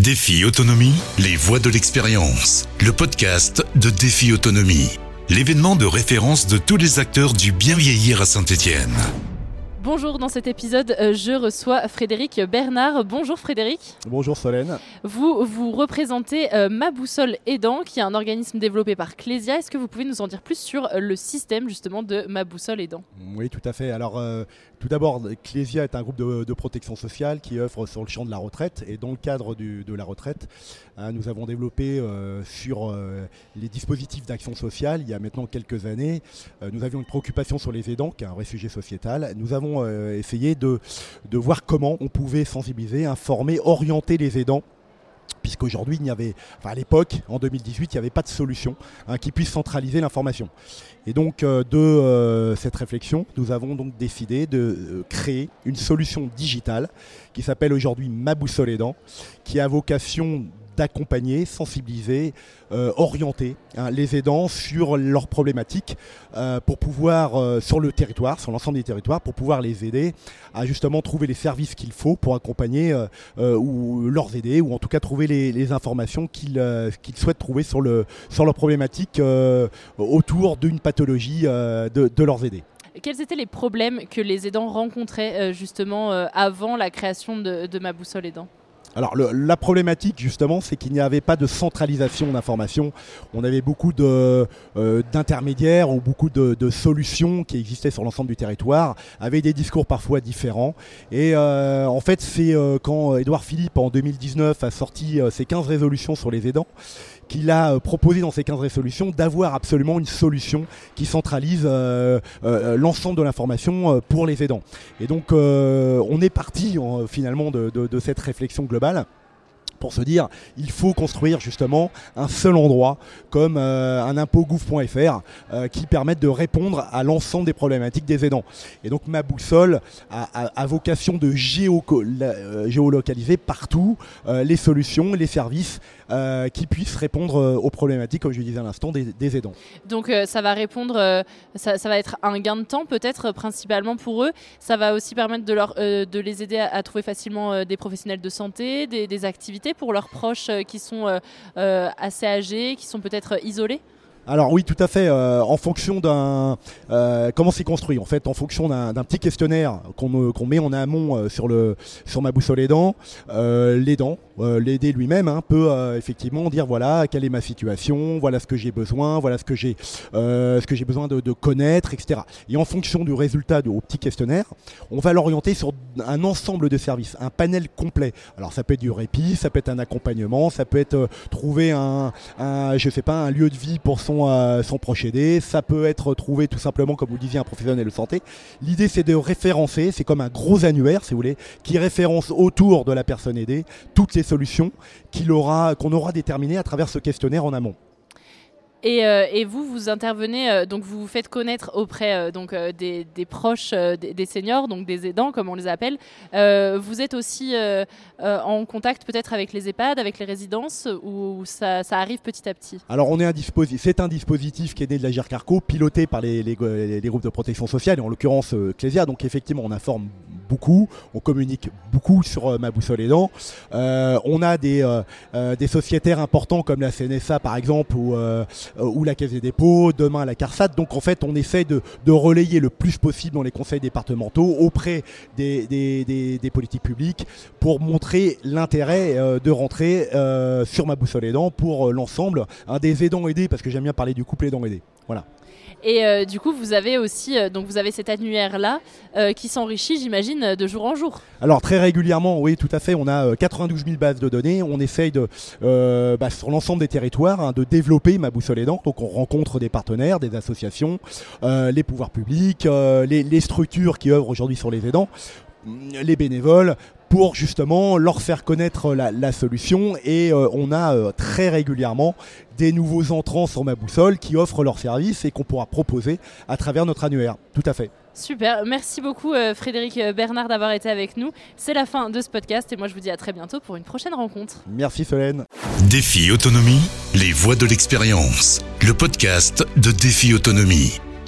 Défi Autonomie, les voix de l'expérience. Le podcast de Défi Autonomie. L'événement de référence de tous les acteurs du bien vieillir à Saint-Étienne. Bonjour, dans cet épisode, euh, je reçois Frédéric Bernard. Bonjour Frédéric. Bonjour Solène. Vous, vous représentez euh, Ma Boussole Aidant, qui est un organisme développé par Clésia. Est-ce que vous pouvez nous en dire plus sur euh, le système justement de Ma Boussole Aidant? Oui, tout à fait. Alors, tout d'abord, Clésia est un groupe de, protection sociale qui offre sur le champ de la retraite. Et dans le cadre de la retraite, hein, nous avons développé sur les dispositifs d'action sociale, il y a maintenant quelques années, nous avions une préoccupation sur les aidants, qui est un vrai sujet sociétal. Nous avons euh, essayer de, voir comment on pouvait sensibiliser, informer, orienter les aidants puisqu'aujourd'hui, il n'y avait, à l'époque, en 2018, il n'y avait pas de solution hein, qui puisse centraliser l'information. Et donc, euh, de euh, cette réflexion, nous avons donc décidé de créer une solution digitale qui s'appelle aujourd'hui Ma Boussole Aidant, qui a vocation d'accompagner, sensibiliser, euh, orienter hein, les aidants sur leurs problématiques euh, pour pouvoir, euh, sur le territoire, sur l'ensemble des territoires, pour pouvoir les aider à justement trouver les services qu'il faut pour accompagner ou leur aider, ou en tout cas trouver les, informations qu'ils souhaitent trouver sur, le, sur leurs problématiques autour d'une pathologie de, leurs aidés. Quels étaient les problèmes que les aidants rencontraient justement avant la création de, de Ma Boussole Aidant? Alors la problématique justement, c'est qu'il n'y avait pas de centralisation d'informations. On avait beaucoup euh, d'intermédiaires ou beaucoup de, solutions qui existaient sur l'ensemble du territoire, avec des discours parfois différents. Et euh, en fait, c'est euh, quand Édouard Philippe en 2019 a sorti ses 15 résolutions sur les aidants qu'il a proposé dans ces 15 résolutions d'avoir absolument une solution qui centralise l'ensemble de l'information pour les aidants. Et donc on est parti finalement de, cette réflexion globale global pour se dire il faut construire justement un seul endroit comme un impôt qui permette de répondre à l'ensemble des problématiques des aidants. Et donc ma boussole a, vocation de géolocaliser partout les solutions, les services euh, qui puissent répondre euh, aux problématiques, comme je disais à l'instant, des, aidants. Donc euh, ça va répondre, ça, va être un gain de temps peut-être principalement pour eux. Ça va aussi permettre de, les aider à, trouver facilement des professionnels de santé, des, activités pour leurs proches qui sont assez âgés, qui sont peut-être isolés? Alors oui, tout à fait. Euh, en fonction d'un euh, comment c'est construit, en fait, en fonction d'un petit questionnaire qu'on met en amont euh, sur le sur ma boussole aidant, l'aidant, l'aider lui-même hein, peut effectivement dire voilà quelle est ma situation, voilà ce que j'ai besoin, voilà ce que j'ai ce que j'ai besoin de, connaître, etc. Et en fonction du résultat du petit questionnaire, on va l'orienter sur un ensemble de services, un panel complet. Alors ça peut être du répit, ça peut être un accompagnement, ça peut être trouver un, un je sais pas un lieu de vie pour son euh, son, procédé. Ça peut être trouvé tout simplement, comme vous le disiez, un professionnel de santé. L'idée, c'est de référencer, c'est comme un gros annuaire, si vous voulez, qui référence autour de la personne aidée toutes les solutions qu'on aura déterminées à travers ce questionnaire en amont. Euh, et, vous, vous intervenez, euh, donc vous vous faites connaître auprès euh, donc, des, proches des, seniors, donc des aidants comme on les appelle. vous êtes aussi en contact peut-être avec les EHPAD, avec les résidences, ou ça, arrive petit à petit? Alors on est un dispositif, c'est un dispositif qui est né de la GIRCARCO, piloté par les, les, groupes de protection sociale, et en l'occurrence Clésia. Donc effectivement, on informe on communique beaucoup sur ma boussole aidant. on a des, des sociétaires importants comme la CNSA par exemple, ou euh, la Caisse des dépôts, demain la CARSAT. Donc en fait, on essaie de, relayer le plus possible dans les conseils départementaux auprès des, politiques publiques pour montrer l'intérêt euh, de rentrer euh, sur ma boussole aidant pour l'ensemble un des aidants aidés, parce que j'aime bien parler du couple aidant aidé. Voilà. Et euh, du coup, vous avez aussi euh, donc vous avez cet annuaire-là euh, qui s'enrichit, j'imagine, de jour en jour. Alors très régulièrement, oui, tout à fait. On a 92 000 bases de données. On essaye de, bah, sur l'ensemble des territoires hein, de développer ma boussole aidante. Donc on rencontre des partenaires, des associations, les pouvoirs publics, les, les structures qui œuvrent aujourd'hui sur les aidants les bénévoles pour justement leur faire connaître la, solution et euh, on a euh, très régulièrement des nouveaux entrants sur ma boussole qui offrent leurs services et qu'on pourra proposer à travers notre annuaire. Tout à fait. Super, merci beaucoup euh, Frédéric Bernard d'avoir été avec nous. C'est la fin de ce podcast et moi je vous dis à très bientôt pour une prochaine rencontre. Merci Solène. Défi Autonomie, les voix de l'expérience. Le podcast de Défi Autonomie.